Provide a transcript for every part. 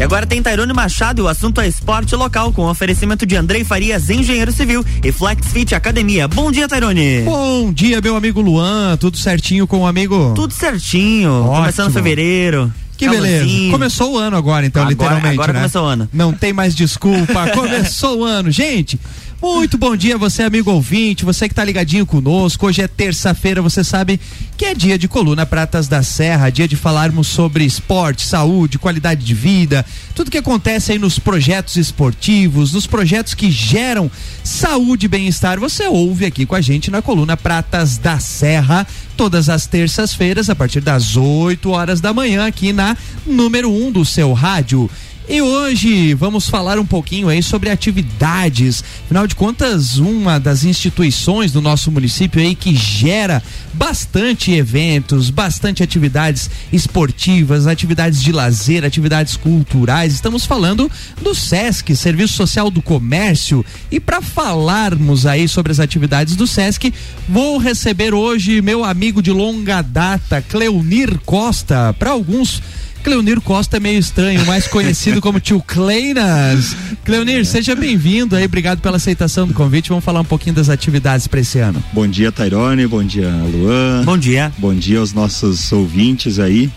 E agora tem Tairone Machado e o assunto é esporte local, com oferecimento de Andrei Farias, engenheiro civil, e Flex Fit Academia. Bom dia, Tairone. Bom dia, meu amigo Luan. Tudo certinho com o amigo? Tudo certinho. Ótimo. Começando fevereiro. Que beleza. Começou o ano agora, então, agora, literalmente. Agora né? começou o ano. Não tem mais desculpa. começou o ano. Gente, muito bom dia, você amigo ouvinte, você que tá ligadinho conosco. Hoje é terça-feira, você sabe que é dia de Coluna Pratas da Serra, dia de falarmos sobre esporte, saúde, qualidade de vida, tudo que acontece aí nos projetos esportivos, nos projetos que geram saúde e bem-estar. Você ouve aqui com a gente na Coluna Pratas da Serra, todas as terças-feiras, a partir das 8 horas da manhã, aqui na número 1 um do seu rádio. E hoje vamos falar um pouquinho aí sobre atividades. Afinal de contas, uma das instituições do nosso município aí que gera bastante eventos, bastante atividades esportivas, atividades de lazer, atividades culturais. Estamos falando do SESC, Serviço Social do Comércio. E para falarmos aí sobre as atividades do SESC, vou receber hoje meu amigo de longa data, Cleunir Costa. Para alguns Cleonir Costa é meio estranho, mais conhecido como tio Kleinas. Cleonir, seja bem-vindo aí, obrigado pela aceitação do convite. Vamos falar um pouquinho das atividades para esse ano. Bom dia, Tairone, bom dia, Luan. Bom dia. Bom dia aos nossos ouvintes aí.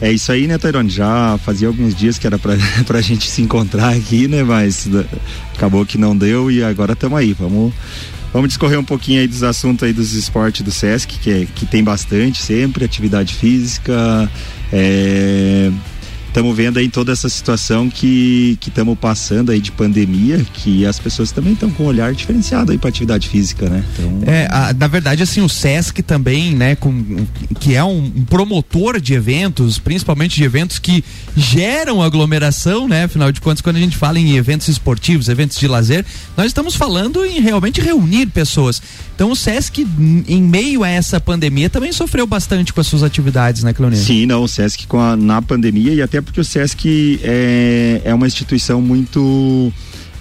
É isso aí, né, Tairone? Já fazia alguns dias que era pra, pra gente se encontrar aqui, né? Mas acabou que não deu e agora estamos aí. Vamos Vamos discorrer um pouquinho aí dos assuntos aí dos esportes do Sesc, que, é, que tem bastante sempre, atividade física, é, estamos vendo aí toda essa situação que estamos passando aí de pandemia, que as pessoas também estão com um olhar diferenciado aí para atividade física, né? Então... É, a, na verdade, assim, o SESC também, né, com, que é um, um, promotor de eventos, principalmente de eventos que geram aglomeração, né? Afinal de contas, quando a gente fala em eventos esportivos, eventos de lazer, nós estamos falando em realmente reunir pessoas. Então o SESC, em meio a essa pandemia, também sofreu bastante com as suas atividades, né, Cleonir? Sim, não, o SESC com a, na pandemia e até porque o SESC é, é uma instituição muito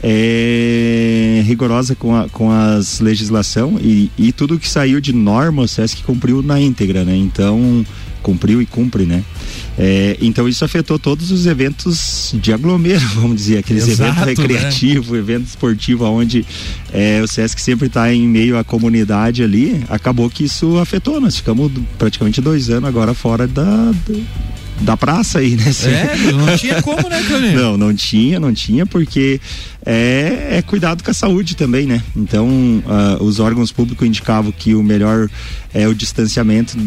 é, rigorosa com, a, com as legislação e, e tudo que saiu de norma o SESC cumpriu na íntegra, né? Então cumpriu e cumpre, né? É, então isso afetou todos os eventos de aglomero, vamos dizer, aqueles Exato, eventos recreativos, né? evento esportivo, onde é, o Sesc sempre está em meio à comunidade ali, acabou que isso afetou. Nós ficamos praticamente dois anos agora fora da, da praça aí, né? É, não tinha como, né, Cleonir? Não, não tinha, não tinha, porque é, é cuidado com a saúde também, né? Então, uh, os órgãos públicos indicavam que o melhor é o distanciamento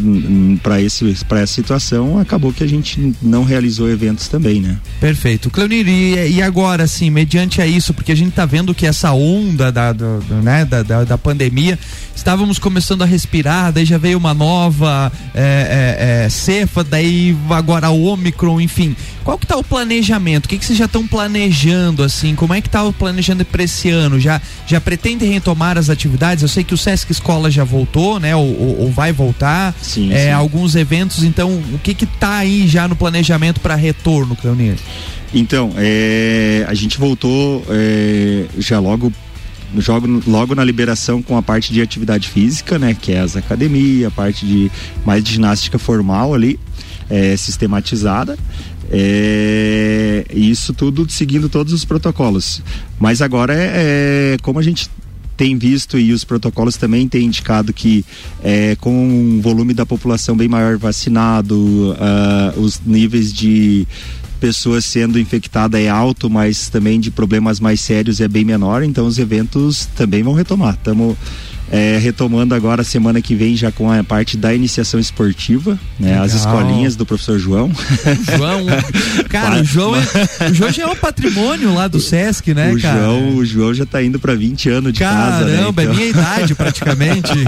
para essa situação. Acabou que a gente não realizou eventos também, né? Perfeito, Cleonir. E, e agora, assim, mediante a isso, porque a gente está vendo que essa onda da, do, do, né, da, da, da, pandemia, estávamos começando a respirar, daí já veio uma nova é, é, é, cefa, daí agora o Omicron, enfim. Qual que tá o planejamento? O que, que vocês já estão planejando, assim? Como é que tá o planejando para esse ano? Já, já pretende retomar as atividades? Eu sei que o Sesc Escola já voltou, né? Ou, ou, ou vai voltar. Sim, é, sim. Alguns eventos, então, o que que tá aí já no planejamento para retorno, Cleonir? Então, é, a gente voltou é, já logo jogo logo na liberação com a parte de atividade física, né, que é as academias, a parte de mais de ginástica formal ali, é, sistematizada. É, isso tudo seguindo todos os protocolos. Mas agora é, é como a gente tem visto e os protocolos também têm indicado que é, com um volume da população bem maior vacinado, uh, os níveis de pessoas sendo infectada é alto, mas também de problemas mais sérios é bem menor, então os eventos também vão retomar. Estamos é, retomando agora semana que vem já com a parte da iniciação esportiva, né? As escolinhas do professor João. João, cara, o João, é, o João já é um patrimônio lá do Sesc, né, o cara? João, o João já tá indo para 20 anos de Caramba, casa, né? Caramba, então... é minha idade praticamente.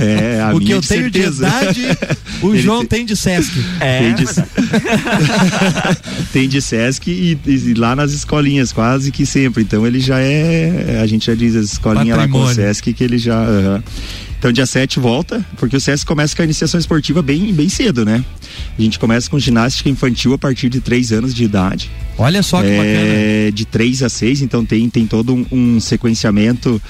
É, a o minha que eu de tenho certeza. de idade, o Ele João te... tem de Sesc. É. Tem de, tem de Sesc e, e, lá nas escolinhas, quase que sempre. Então ele já é, a gente já diz as escolinhas lá com o Sesc que ele já Uhum. Então, dia 7 volta, porque o SESC começa com a iniciação esportiva bem, bem cedo, né? A gente começa com ginástica infantil a partir de 3 anos de idade. Olha só que é, bacana. De 3 a 6, então tem, tem todo um, um sequenciamento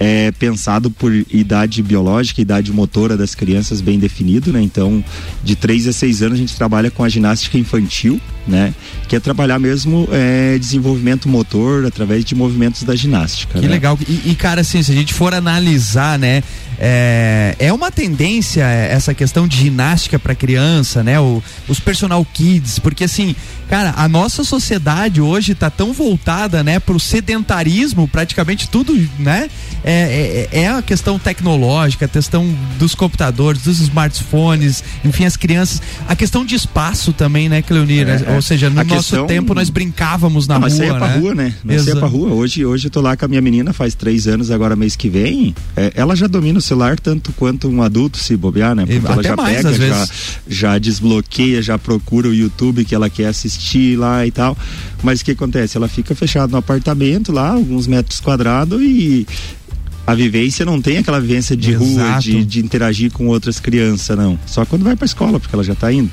é pensado por idade biológica, idade motora das crianças bem definido, né? Então, de 3 a 6 anos a gente trabalha com a ginástica infantil, né? Que é trabalhar mesmo é, desenvolvimento motor através de movimentos da ginástica. Que né? legal. E, e, cara, assim, se a gente for analisar, né? É, é uma tendência essa questão de ginástica para criança, né? O, os personal kids, porque assim, cara, a nossa sociedade hoje tá tão voltada, né, pro sedentarismo, praticamente tudo, né? É, é, é a questão tecnológica, a questão dos computadores, dos smartphones, enfim, as crianças, a questão de espaço também, né, Cleonir? É, Ou seja, no a nosso questão... tempo nós brincávamos na Não, rua. Mas é pra né? rua, né? Nós é pra rua. Hoje, hoje eu tô lá com a minha menina faz três anos, agora mês que vem. É, ela já domina o celular tanto quanto um adulto se bobear, né? Porque e, ela já mais, pega, já, já desbloqueia, já procura o YouTube que ela quer assistir lá e tal. Mas o que acontece? Ela fica fechada no apartamento lá, alguns metros quadrados e a vivência não tem aquela vivência de Exato. rua, de, de, interagir com outras crianças, não. Só quando vai pra escola, porque ela já tá indo.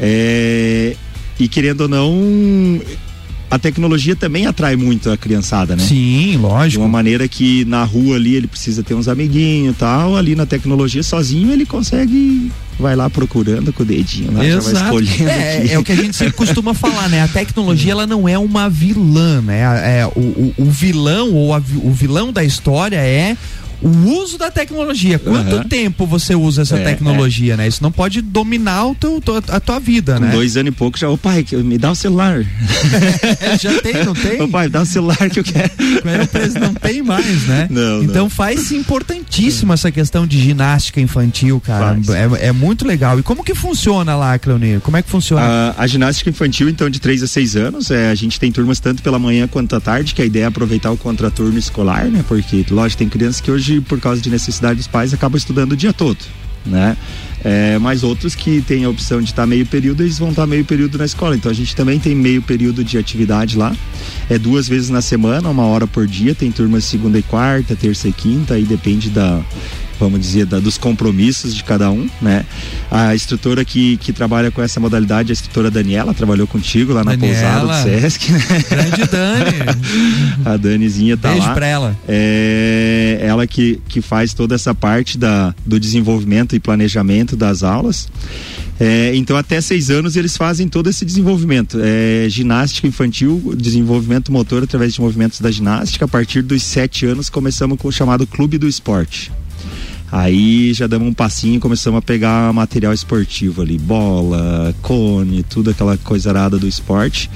É, e querendo ou não, a tecnologia também atrai muito a criançada, né? Sim, lógico. De uma maneira que na rua ali ele precisa ter uns amiguinhos e tal, ali na tecnologia sozinho ele consegue vai lá procurando com o dedinho lá, Exato. já vai escolhendo. É, é, o que a gente sempre costuma falar, né? A tecnologia ela não é uma vilã, né? É, o, o, o vilão ou a, o vilão da história é o uso da tecnologia. Quanto uhum. tempo você usa essa é, tecnologia, é. né? Isso não pode dominar o teu, a tua vida, Com né? dois anos e pouco já, ô pai, me dá o celular. já tem, não tem? Ô pai, dá o celular que eu quero. não tem mais, né? Não, então faz importantíssima essa questão de ginástica infantil, cara. É, é, muito legal. E como que funciona lá, Cleonir? Como é que funciona? A, a, ginástica infantil, então, de 3 a 6 anos, é, a gente tem turmas tanto pela manhã quanto à tarde, que a ideia é aproveitar o contraturno escolar, né? Porque, lógico, tem crianças que hoje hoje, por causa de necessidade dos pais, acabam estudando o dia todo, né? É, mas outros que têm a opção de estar meio período, eles vão estar meio período na escola. Então a gente também tem meio período de atividade lá. É duas vezes na semana, uma hora por dia. Tem turmas segunda e quarta, terça e quinta, aí depende da vamos dizer, da, dos compromissos de cada um, né? A instrutora que, que trabalha com essa modalidade, a instrutora Daniela, trabalhou contigo lá na Daniela, pousada do Sesc, né? Grande Dani. a Danizinha tá Beijo lá. pra ela. É ela que, que faz toda essa parte da, do desenvolvimento e planejamento das aulas. É, então, até seis anos eles fazem todo esse desenvolvimento. É, ginástica infantil, desenvolvimento motor através de movimentos da ginástica. A partir dos sete anos, começamos com o chamado Clube do Esporte. Aí já damos um passinho e começamos a pegar material esportivo ali, bola, cone, tudo aquela coisa arada do esporte.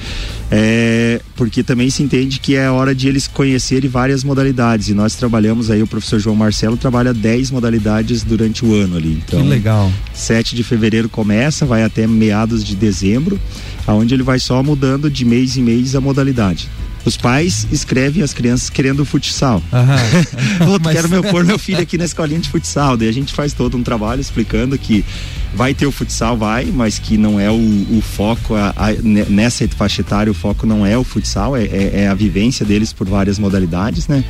É, porque também se entende que é hora de eles conhecerem várias modalidades. E nós trabalhamos aí, o professor João Marcelo trabalha 10 modalidades durante o ano ali. Então, que legal. 7 de fevereiro começa, vai até meados de dezembro, aonde ele vai só mudando de mês em mês a modalidade. Os pais escrevem as crianças querendo futsal. Uhum. Mas... Quero meu, pôr meu filho aqui na escolinha de futsal. Daí a gente faz todo um trabalho explicando que vai ter o futsal, vai, mas que não é o, o foco, a, a, nessa faixa etária o foco não é o futsal, é, é, é a vivência deles por várias modalidades, né?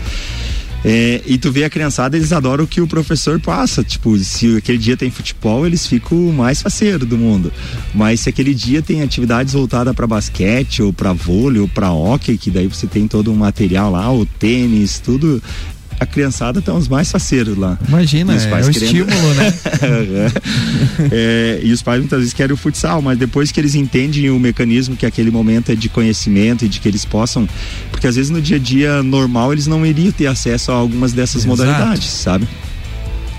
É, e tu vê a criançada, eles adoram o que o professor passa. Tipo, se aquele dia tem futebol, eles ficam mais faceiro do mundo. Mas se aquele dia tem atividades voltadas para basquete, ou para vôlei, ou para hockey, que daí você tem todo um material lá, o tênis, tudo a criançada estão os mais faceiros lá. Imagina, é, é o querendo... estímulo, né? é, e os pais muitas vezes querem o futsal, mas depois que eles entendem o mecanismo que aquele momento é de conhecimento e de que eles possam, porque às vezes no dia a dia normal eles não iriam ter acesso a algumas dessas Exato. modalidades, sabe?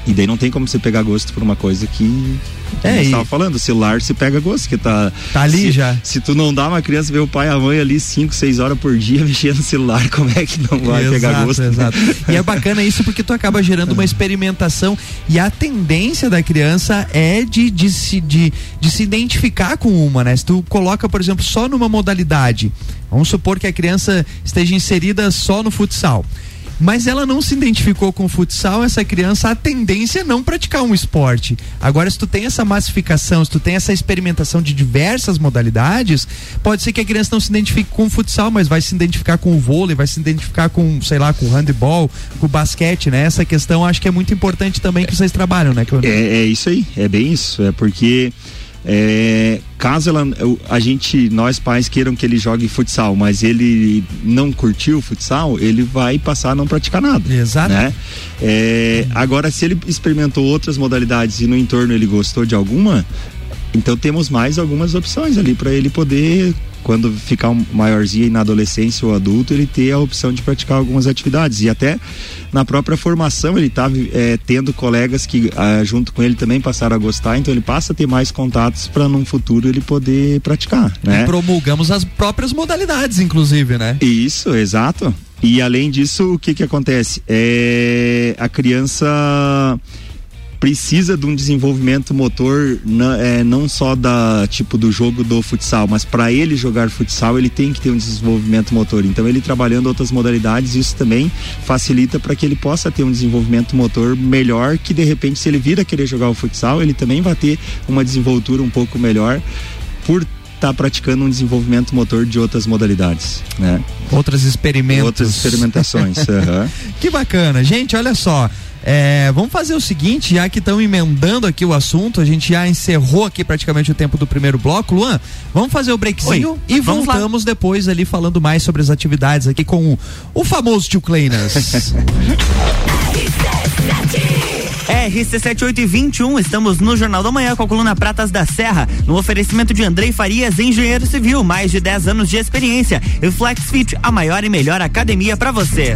E daí não tem como você pegar gosto por uma coisa que. É, estava falando, o celular se pega gosto, que tá. Tá ali se, já. Se tu não dá uma criança ver o pai e a mãe ali 5, 6 horas por dia mexendo no celular, como é que não vai exato, pegar gosto? Exato. e é bacana isso porque tu acaba gerando uma experimentação e a tendência da criança é de, de, se, de, de se identificar com uma, né? Se tu coloca, por exemplo, só numa modalidade, vamos supor que a criança esteja inserida só no futsal mas ela não se identificou com o futsal, essa criança, a tendência é não praticar um esporte. Agora, se tu tem essa massificação, se tu tem essa experimentação de diversas modalidades, pode ser que a criança não se identifique com o futsal, mas vai se identificar com o vôlei, vai se identificar com, sei lá, com o handball, com o basquete, né? Essa questão acho que é muito importante também que vocês trabalham, né, É, é isso aí, é bem isso, é porque É, caso ela, a gente, nós pais queiram que ele jogue futsal, mas ele não curtiu o futsal, ele vai passar a não praticar nada. Exato. Né? É, agora, se ele experimentou outras modalidades e no entorno ele gostou de alguma, então temos mais algumas opções ali para ele poder quando ficar um maiorzinho na adolescência ou adulto, ele ter a opção de praticar algumas atividades. E até na própria formação ele está é, tendo colegas que ah, junto com ele também passaram a gostar, então ele passa a ter mais contatos para num futuro ele poder praticar. Né? E promulgamos as próprias modalidades, inclusive, né? Isso, exato. E além disso, o que que acontece? É, a criança precisa de um desenvolvimento motor não, é, não só da tipo do jogo do futsal, mas para ele jogar futsal ele tem que ter um desenvolvimento motor. Então ele trabalhando outras modalidades isso também facilita para que ele possa ter um desenvolvimento motor melhor, que de repente se ele vir a querer jogar o futsal ele também vai ter uma desenvoltura um pouco melhor por estar tá praticando um desenvolvimento motor de outras modalidades, né? Outras experimentos. Outras experimentações. uhum. Que bacana, gente. Olha só. É, vamos fazer o seguinte, já que estão emendando aqui o assunto, a gente já encerrou aqui praticamente o tempo do primeiro bloco. Luan, vamos fazer o breakzinho Oi, e voltamos lá. depois ali falando mais sobre as atividades aqui com o, o famoso tio Kleinas. RC7821, estamos no Jornal da Manhã com a coluna Pratas da Serra, no oferecimento de Andrei Farias, engenheiro civil, mais de 10 anos de experiência. E FlexFit, a maior e melhor academia para você.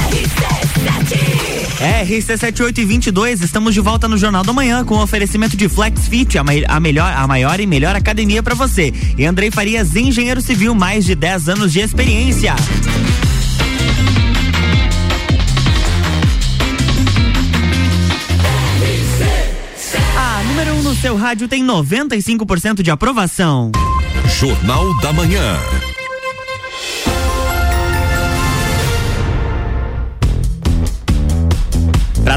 RC7822, estamos de volta no Jornal da Manhã com o oferecimento de Flex Fit, a, a, melhor, a maior e melhor academia para você. E Andrei Farias, engenheiro civil, mais de 10 anos de experiência. A número 1 um no seu rádio tem 95% de aprovação. Jornal da Manhã.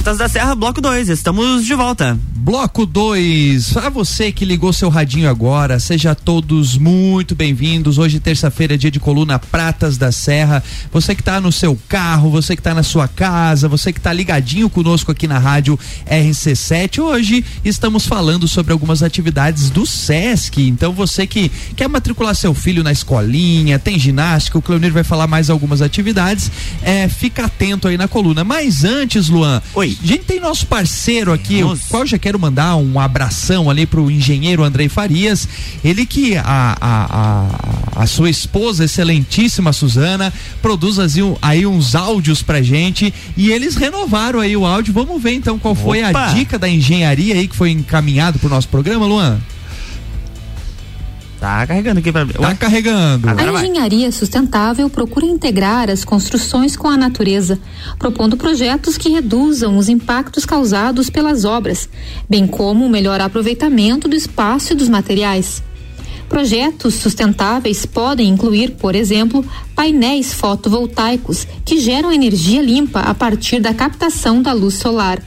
Pratas da Serra, bloco 2, estamos de volta. Bloco 2, para você que ligou seu radinho agora, seja todos muito bem-vindos. Hoje, terça-feira, dia de coluna Pratas da Serra. Você que está no seu carro, você que está na sua casa, você que está ligadinho conosco aqui na rádio RC7. Hoje estamos falando sobre algumas atividades do SESC. Então, você que quer matricular seu filho na escolinha, tem ginástica, o Cleonir vai falar mais algumas atividades. É, fica atento aí na coluna. Mas antes, Luan, Oi. A gente tem nosso parceiro aqui, Nossa. o qual já quero mandar um abração ali pro engenheiro Andrei Farias, ele que a, a, a, a sua esposa excelentíssima Suzana produz assim, aí uns áudios pra gente e eles renovaram aí o áudio. Vamos ver então qual foi Opa. a dica da engenharia aí que foi encaminhado pro nosso programa, Luan? Tá carregando aqui pra. Tá carregando. Agora a engenharia sustentável procura integrar as construções com a natureza, propondo projetos que reduzam os impactos causados pelas obras, bem como o melhor aproveitamento do espaço e dos materiais. Projetos sustentáveis podem incluir, por exemplo, painéis fotovoltaicos que geram energia limpa a partir da captação da luz solar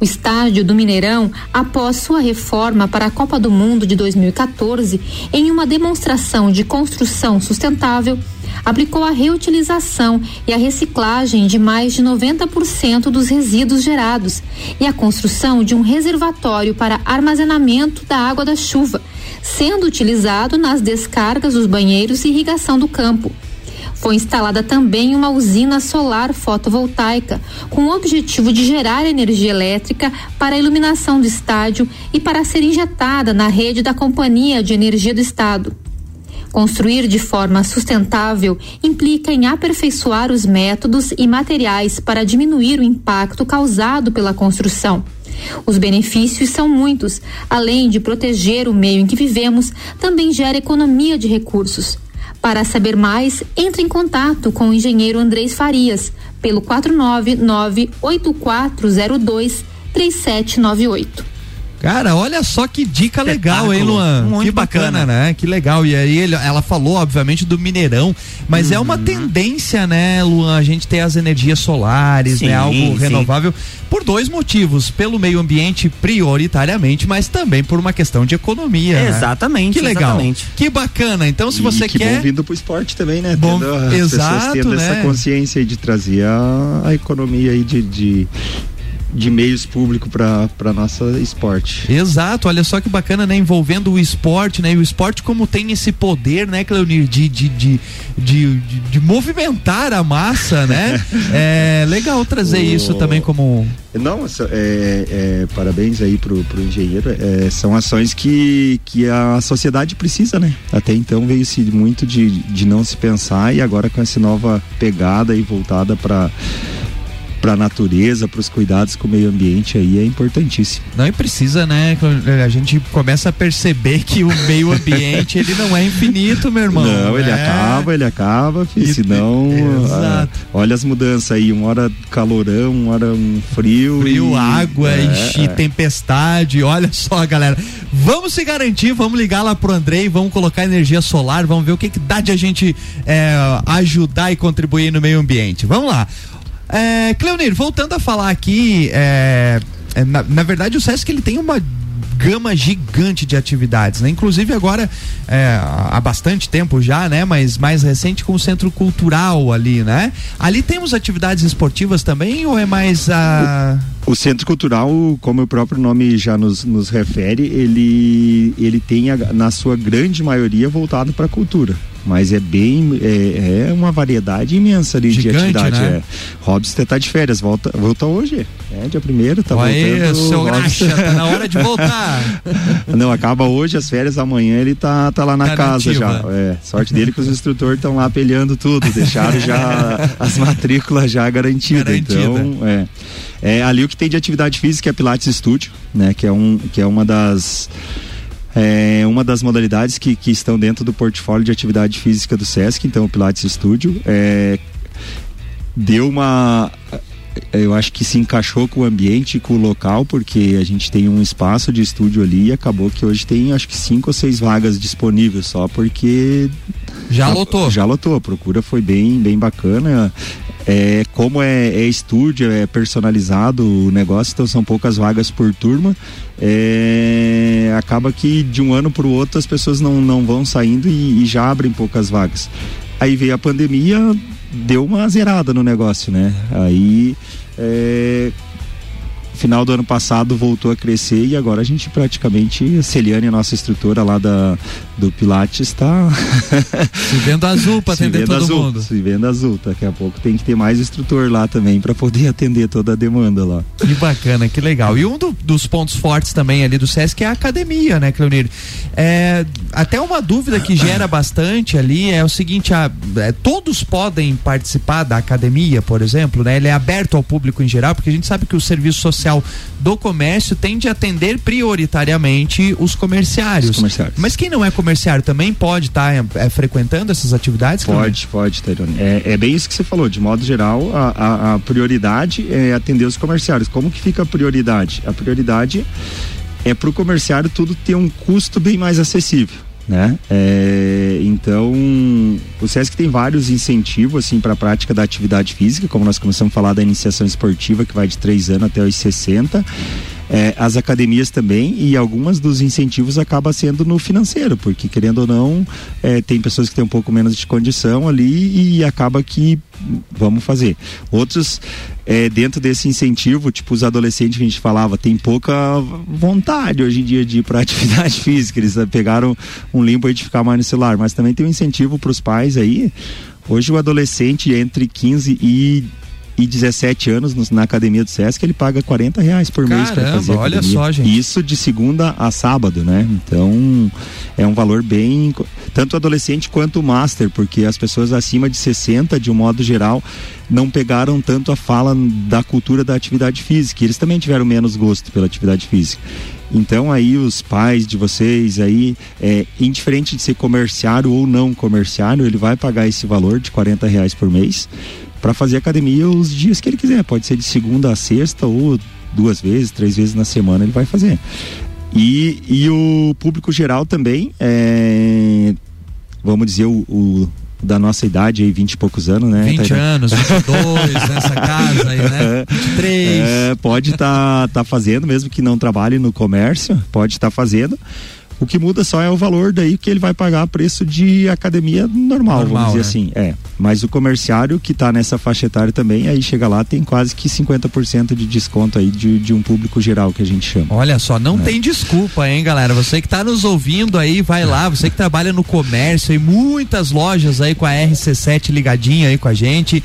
o estádio do Mineirão, após sua reforma para a Copa do Mundo de 2014, em uma demonstração de construção sustentável, aplicou a reutilização e a reciclagem de mais de 90% dos resíduos gerados e a construção de um reservatório para armazenamento da água da chuva, sendo utilizado nas descargas dos banheiros e irrigação do campo. Foi instalada também uma usina solar fotovoltaica, com o objetivo de gerar energia elétrica para a iluminação do estádio e para ser injetada na rede da Companhia de Energia do Estado. Construir de forma sustentável implica em aperfeiçoar os métodos e materiais para diminuir o impacto causado pela construção. Os benefícios são muitos, além de proteger o meio em que vivemos, também gera economia de recursos. Para saber mais, entre em contato com o engenheiro Andrés Farias pelo 499 8402 3798. Cara, olha só que dica legal, hein, Luan? Muito que bacana, bacana. né? Que legal. E aí ele- ela falou, obviamente, do Mineirão, mas é Uhum. uma tendência, né, Luan? A gente ter as energias solares, Sim, né? Algo sim. renovável. Por dois motivos. Pelo meio ambiente, prioritariamente, mas também por uma questão de economia. né? Exatamente, Que legal. exatamente. Que bacana. Então, se E você que quer. bom vindo pro esporte também, né? Bom, tendo, exato, pessoas tendo né? essa consciência aí de trazer a, a economia aí de, de, de meios públicos para nossa esporte. Exato, olha só que bacana, né? Envolvendo o esporte, né? E o esporte como tem esse poder, né, Cleonir, de, de, de, de, de- movimentar a massa, né? é legal trazer O- isso também como. Não, essa- é, é, parabéns aí pro, pro engenheiro. É, são ações que, que a sociedade precisa, né? Até então veio-se muito de, de não se pensar e agora com essa nova pegada e voltada para para a natureza, para os cuidados com o meio ambiente aí é importantíssimo. Não, e precisa, né? A gente começa a perceber que o meio ambiente ele não é infinito, meu irmão. Não, ele É. acaba, ele acaba, filho, E- senão. Ah, olha as mudanças aí, uma hora calorão, uma hora um frio. Frio, e- água, é, é. tempestade. Olha só, galera. Vamos se garantir, vamos ligar lá pro Andrei, vamos colocar energia solar, vamos ver o que, que dá de a gente é, ajudar e contribuir no meio ambiente. Vamos lá. É, Cleonir, voltando a falar aqui, é, é, na, na verdade o Sesc ele tem uma gama gigante de atividades, né? Inclusive agora é, há bastante tempo já, né? Mas mais recente com o centro cultural ali, né? Ali temos atividades esportivas também ou é mais a O Centro Cultural, como o próprio nome já nos, nos refere, ele, ele tem a- na sua grande maioria voltado para a cultura. Mas é bem. É, é uma variedade imensa de Gigante, atividade. né? É. Robson tá de férias, volta, volta hoje. É, dia primeiro, tá aí, voltando. seu Robson. graxa, tá na hora de voltar. Não, acaba hoje as férias, amanhã ele tá, tá lá na Tá casa nativa. já. É, sorte dele que os instrutores estão lá pelhando tudo, deixaram já as matrículas já garantidas. Garantida. Então, é. É ali o que tem de atividade física é Pilates Studio, né? Que é, um, que é uma das. É uma das modalidades que, que estão dentro do portfólio de atividade física do SESC, então o Pilates Studio. É, deu uma eu acho que se encaixou com o ambiente com o local, porque a gente tem um espaço de estúdio ali e acabou que hoje tem acho que cinco ou seis vagas disponíveis só porque Já lotou. Já lotou, a procura foi bem, bem bacana. É, como é, é estúdio, é personalizado o negócio, então são poucas vagas por turma. É, acaba que de um ano para o outro as pessoas não, não vão saindo e, e já abrem poucas vagas. Aí veio a pandemia, deu uma zerada no negócio, né? Aí é, final do ano passado voltou a crescer e agora a gente praticamente, a Celiane, a nossa instrutora lá da, do Pilates, está Se vendo azul se atender todo azul, mundo. Se vendo azul. Daqui a pouco tem que ter mais instrutor lá também para poder atender toda a demanda lá. Que bacana, que legal. E um do- dos pontos fortes também ali do SESC é a academia, né, Cleonir? É, até uma dúvida que gera bastante ali é o seguinte: a- é, todos podem participar da academia, por exemplo, né? Ele é aberto ao público em geral, porque a gente sabe que o serviço social do comércio tende a atender prioritariamente os comerciários. Os comerciários. Mas quem não é comerciário também pode estar frequentando essas atividades? Pode, pode, Tairone. É, é bem isso que você falou. De modo geral, a, a- a prioridade é atender os comerciários. Como que fica a prioridade? A prioridade é para o comerciário tudo ter um custo bem mais acessível. Né? É, então, o SESC tem vários incentivos assim para a prática da atividade física, como nós começamos a falar da iniciação esportiva, que vai de 3 anos até os 60. É, as academias também e algumas dos incentivos acaba sendo no financeiro, porque querendo ou não, é, tem pessoas que têm um pouco menos de condição ali e acaba que vamos fazer. Outros, é, dentro desse incentivo, tipo os adolescentes que a gente falava, tem pouca vontade hoje em dia de ir para atividade física, eles eh, pegaram um limbo aí de ficar mais no celular, mas também tem um incentivo para os pais aí. Hoje o adolescente entre 15 e e 17 anos no, na academia do Sesc, ele paga 40 reais por mês para Caramba, fazer a olha academia. só, gente. Isso de segunda a sábado, né? Então é um valor bem. Tanto o adolescente quanto o master, porque as pessoas acima de 60, de um modo geral, não pegaram tanto a fala da cultura da atividade física. Eles também tiveram menos gosto pela atividade física. Então aí os pais de vocês aí, é, indiferente de ser comerciário ou não comerciário, ele vai pagar esse valor de 40 reais por mês para fazer academia os dias que ele quiser. Pode ser de segunda a sexta ou duas vezes, três vezes na semana ele vai fazer. E, e o público geral também, é, vamos dizer, o, o da nossa idade aí, 20 e poucos anos, né? 20 Tainá? anos, 22 nessa casa aí, né? 23. É, pode estar tá, fazendo, mesmo que não trabalhe no comércio, pode estar fazendo. O que muda só é o valor daí que ele vai pagar preço de academia normal, Normal, vamos dizer né? assim. É. Mas o comerciário que está nessa faixa etária também, aí chega lá, tem quase que 50% de desconto aí de, de um público geral que a gente chama. Olha só, não É. tem desculpa, hein, galera? Você que tá nos ouvindo aí, vai lá. Você que trabalha no comércio e muitas lojas aí com a RC7 ligadinha aí com a gente.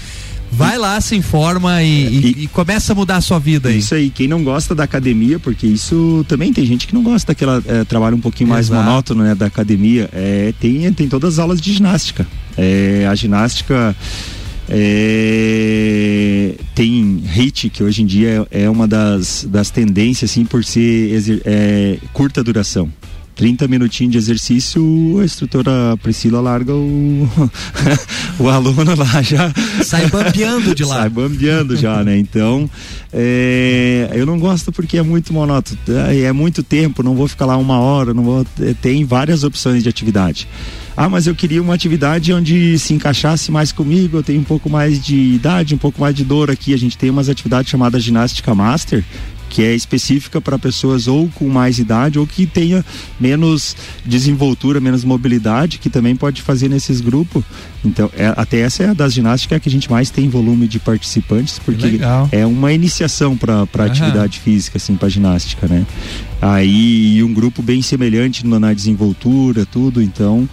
Vai lá, se informa e, e- E- e começa a mudar a sua vida aí. Isso aí, quem não gosta da academia, porque isso também tem gente que não gosta daquela é, trabalho um pouquinho mais Exato. monótono, né, da academia. É, tem, tem todas as aulas de ginástica. É, a ginástica é, tem HIIT, que hoje em dia é, é uma das, das tendências, assim, por ser é, curta duração. 30 minutinhos de exercício, a instrutora Priscila larga o, o aluno lá já Sai bambeando de lá. Sai bambeando já, né? Então, é, eu não gosto porque é muito monótono. É é muito tempo, não vou ficar lá uma hora, não vou. é, Tem várias opções de atividade. Ah, mas eu queria uma atividade onde se encaixasse mais comigo, eu tenho um pouco mais de idade, um pouco mais de dor aqui. A gente tem umas atividades chamadas ginástica master, que é específica para pessoas ou com mais idade ou que tenha menos desenvoltura, menos mobilidade, que também pode fazer nesses grupos. Então, é- até essa é a das ginásticas que a gente mais tem volume de participantes, porque legal. é uma iniciação para Aham. atividade física, assim, para ginástica, né? Aí um grupo bem semelhante no- na desenvoltura, tudo, então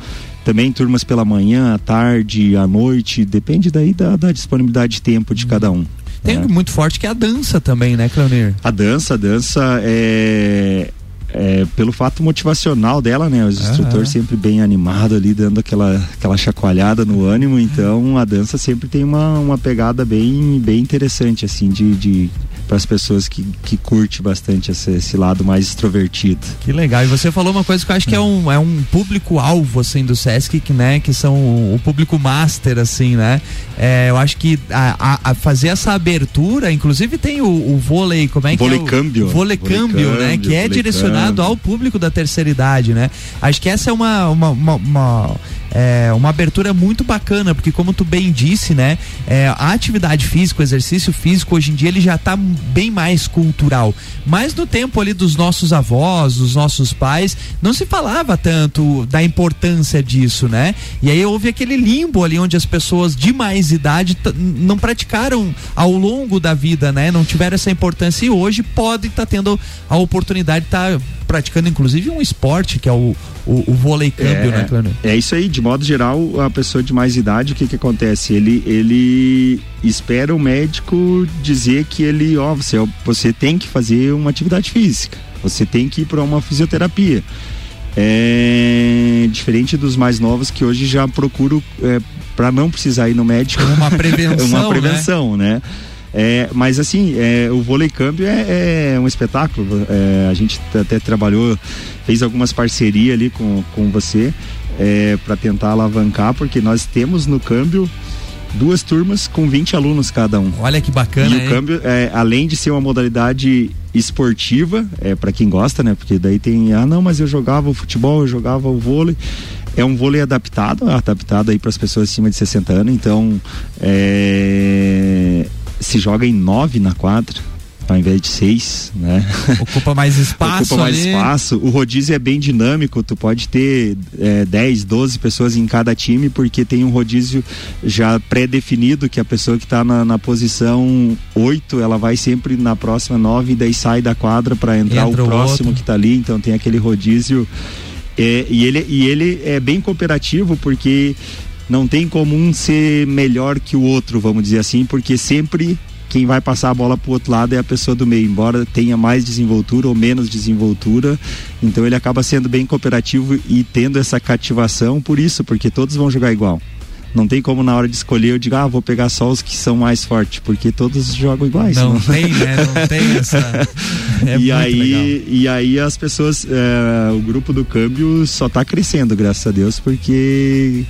também turmas pela manhã, à tarde, à noite, depende daí da, da disponibilidade de tempo de cada um. Tem né? muito forte que é a dança também, né, Cleonir? A dança, a dança é, é pelo fato motivacional dela, né? Os instrutores sempre bem animados ali, dando aquela, aquela chacoalhada no ânimo. Então a dança sempre tem uma, uma pegada bem, bem interessante, assim, de, de para as pessoas que, que curte bastante esse, esse lado mais extrovertido. Que legal. E você falou uma coisa que eu acho que é um, é um público-alvo, assim, do Sesc, que, né, que são o, público master, assim, né? É, eu acho que a, a- a fazer essa abertura, inclusive tem o, o vôlei, como é que Vôlei é? câmbio. Vôlei câmbio, né? Que é direcionado ao público da terceira idade, né? Acho que essa é uma, uma, uma, uma, é, uma abertura muito bacana, porque como tu bem disse, né? É, a atividade física, o exercício físico, hoje em dia ele já está bem mais cultural. Mas no tempo ali dos nossos avós, dos nossos pais, não se falava tanto da importância disso, né? E aí houve aquele limbo ali onde as pessoas de mais idade não praticaram ao longo da vida, né? Não tiveram essa importância e hoje pode estar tendo a oportunidade de estar praticando inclusive um esporte que é o, o, o vôlei câmbio, né, Cleonir? É isso aí, de modo geral, a pessoa de mais idade, o que que acontece? Ele, ele espera o médico dizer que ele, ó, você, você tem que fazer uma atividade física, você tem que ir para uma fisioterapia. É diferente dos mais novos que hoje já procuram é, para não precisar ir no médico. Uma prevenção, uma né? prevenção, né? É, mas assim, é, o vôlei câmbio é, é um espetáculo. É, a gente até trabalhou, fez algumas parcerias ali com, com você é, para tentar alavancar, porque nós temos no câmbio duas turmas com 20 alunos cada um. Olha que bacana, E o hein? câmbio, é, além de ser uma modalidade esportiva, é para quem gosta, né? Porque daí tem, ah, não, mas eu jogava o futebol, eu jogava o vôlei. É um vôlei adaptado, adaptado aí para as pessoas acima de 60 anos, então é, se joga em nove na quadra, ao invés de seis, né? Ocupa mais espaço Ocupa mais ali. espaço. O rodízio é bem dinâmico, tu pode ter é, 10, 12 pessoas em cada time, porque tem um rodízio já pré-definido, que a pessoa que está na, na posição 8, ela vai sempre na próxima 9 e daí sai da quadra para entrar Entra o próximo outro. que está ali, então tem aquele rodízio. É, e, ele, e ele é bem cooperativo, porque não tem como um ser melhor que o outro, vamos dizer assim, porque sempre quem vai passar a bola pro outro lado é a pessoa do meio, embora tenha mais desenvoltura ou menos desenvoltura. Então ele acaba sendo bem cooperativo e tendo essa cativação por isso, porque todos vão jogar igual. Não tem como na hora de escolher eu digo, ah, vou pegar só os que são mais fortes, porque todos jogam iguais. Não, não. tem, né? Não tem essa. É e, aí, legal. e aí as pessoas, é, o grupo do câmbio só está crescendo, graças a Deus, porque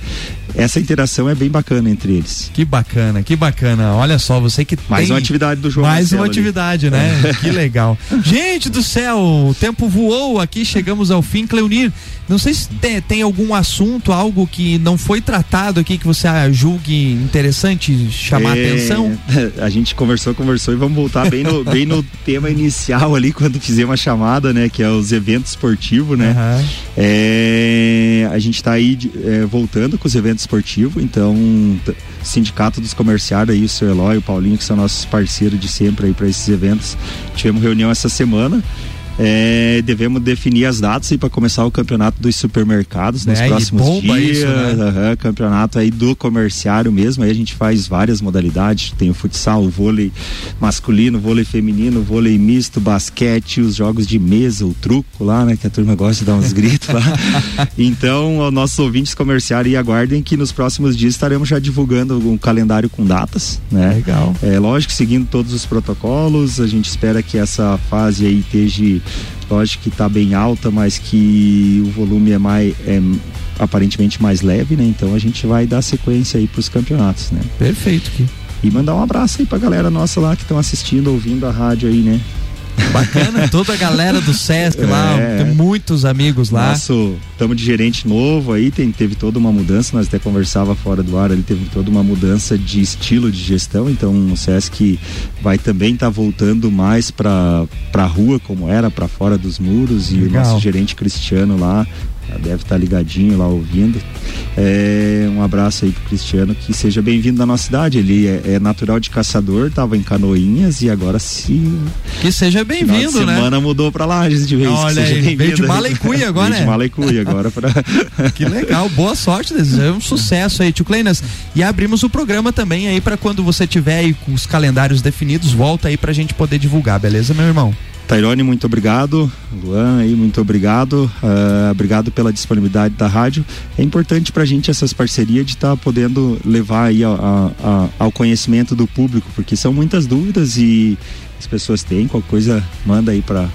essa interação é bem bacana entre eles. Que bacana, que bacana. Olha só, você que mais tem uma atividade do jogo. Mais uma atividade, ali. né? que legal. Gente do céu, o tempo voou aqui, chegamos ao fim, Cleunir. Não sei se tem, tem, algum assunto, algo que não foi tratado aqui que você julgue interessante chamar é, atenção. A gente conversou, conversou e vamos voltar bem no, bem no tema inicial ali quando fizemos a chamada, né? Que é os eventos esportivos, né? Uhum. É, a gente está aí é, voltando com os eventos esportivos, então sindicato dos comerciários aí, o seu Eloy o Paulinho, que são nossos parceiros de sempre aí para esses eventos. Tivemos reunião essa semana é, devemos definir as datas para começar o campeonato dos supermercados nos é, próximos dias. Isso, né? uhum, campeonato aí do comerciário mesmo. Aí a gente faz várias modalidades. Tem o futsal, o vôlei masculino, vôlei feminino, vôlei misto, basquete, os jogos de mesa, o truco lá, né? Que a turma gosta de dar uns gritos lá. Então, aos nossos ouvintes comerciários, aguardem que nos próximos dias estaremos já divulgando um calendário com datas, né? Legal. É lógico, seguindo todos os protocolos. A gente espera que essa fase aí esteja lógico que está bem alta, mas que o volume é mais é, aparentemente mais leve, né? Então a gente vai dar sequência aí para os campeonatos, né? Perfeito. E mandar um abraço aí pra galera nossa lá que estão assistindo, ouvindo a rádio aí, né? Bacana, toda a galera do Sesc lá, é, tem muitos amigos lá. Nosso, estamos de gerente novo aí, tem, teve toda uma mudança, nós até conversava fora do ar, ele teve toda uma mudança de estilo de gestão, então o Sesc vai também estar tá voltando mais para a rua como era, para fora dos muros Legal. e o nosso gerente Cristiano lá deve estar tá ligadinho lá ouvindo. É, um abraço aí pro Cristiano, que seja bem-vindo na nossa cidade. Ele é, é, natural de Caçador, tava em Canoinhas e agora se. Que seja bem-vindo, né? semana mudou pra Lages de vez. Olha aí, veio de Malecuia agora, né? de Malecuia agora pra. que legal, boa sorte, é um sucesso aí, Tio Kleinas. E abrimos o programa também aí para quando você tiver aí com os calendários definidos, volta aí pra gente poder divulgar, beleza, meu irmão? Tairone, muito obrigado. Luan aí, muito obrigado. Uh, obrigado pela disponibilidade da rádio. É importante para a gente essas parcerias de estar tá podendo levar aí a, a, a, ao conhecimento do público, porque são muitas dúvidas e as pessoas têm. Qualquer coisa, manda aí para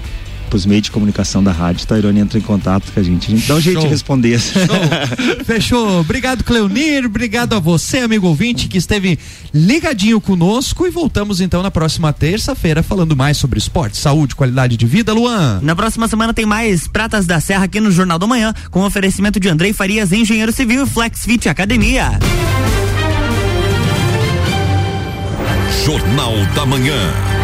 os meios de comunicação da rádio, Tairone entra em contato com a gente. A gente dá um jeito Show. de responder. Show. Fechou. Obrigado, Cleonir. Obrigado a você, amigo ouvinte, que esteve ligadinho conosco. E voltamos então na próxima terça-feira falando mais sobre esporte, saúde, qualidade de vida. Luan. Na próxima semana tem mais Pratas da Serra aqui no Jornal da Manhã, com oferecimento de Andrei Farias, engenheiro civil e Flexfit Academia. Jornal da Manhã.